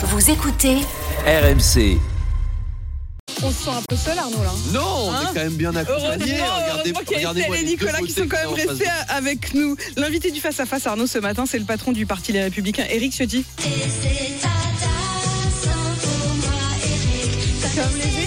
Vous écoutez RMC. On se sent un peu seul, Arnaud, là. Non, on Hein est quand même bien accompagné. Heureusement, qu'il y a regardez-moi Estelle et Nicolas qui sont quand même restés avec nous. L'invité du Face à Face, Arnaud, ce matin, c'est le patron du Parti Les Républicains, Éric Ciotti. Comme les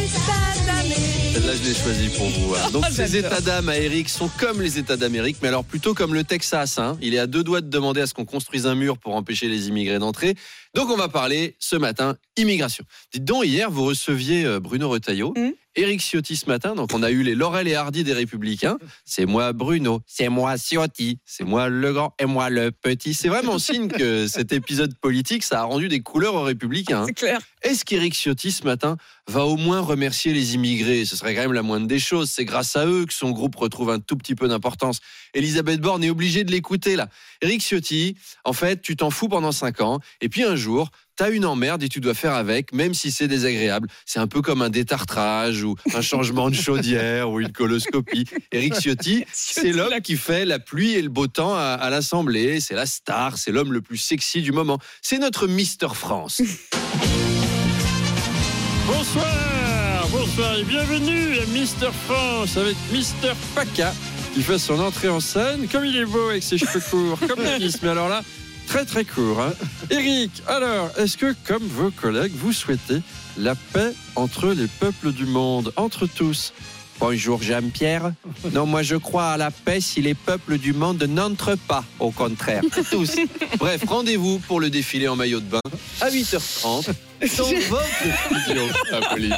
je l'ai choisie pour vous. hein. Donc, ces états d'âme à Eric sont comme les états d'Amérique, mais alors plutôt comme le Texas. hein. Il est à deux doigts de demander à ce qu'on construise un mur pour empêcher les immigrés d'entrer. Donc, on va parler ce matin immigration. Dites donc, hier, vous receviez euh, Bruno Retailleau. Mhm. Éric Ciotti ce matin, donc on a eu les Laurel et Hardy des Républicains. C'est moi Bruno, c'est moi Ciotti, c'est moi le grand et moi le petit. C'est vraiment signe que cet épisode politique, ça a rendu des couleurs aux Républicains. C'est clair. Est-ce qu'Éric Ciotti, ce matin, va au moins remercier les immigrés? Ce serait quand même la moindre des choses. C'est grâce à eux que son groupe retrouve un tout petit peu d'importance. Elisabeth Borne est obligée de l'écouter, là. Éric Ciotti, en fait, tu t'en fous pendant 5 ans, et puis un jour, t'as une emmerde et tu dois faire avec, même si c'est désagréable. C'est un peu comme un détartrage, ou un changement de chaudière, ou une coloscopie. Éric Ciotti, c'est l'homme qui fait la pluie et le beau temps à, à l'Assemblée. C'est la star, c'est l'homme le plus sexy du moment. C'est notre Mister France. Bonsoir, bonsoir et bienvenue à Mister France avec Mister Paca qui fait son entrée en scène. Comme il est beau avec ses cheveux courts, comme Denis, mais alors là, très très court. Hein. Eric, alors, est-ce que comme vos collègues, vous souhaitez la paix entre les peuples du monde, entre tous? Bonjour Jean-Pierre. Non, moi je crois à la paix si les peuples du monde n'entrent pas, au contraire. Tous. Bref, rendez-vous pour le défilé en maillot de bain à 8h30 dans votre studio. Apolline.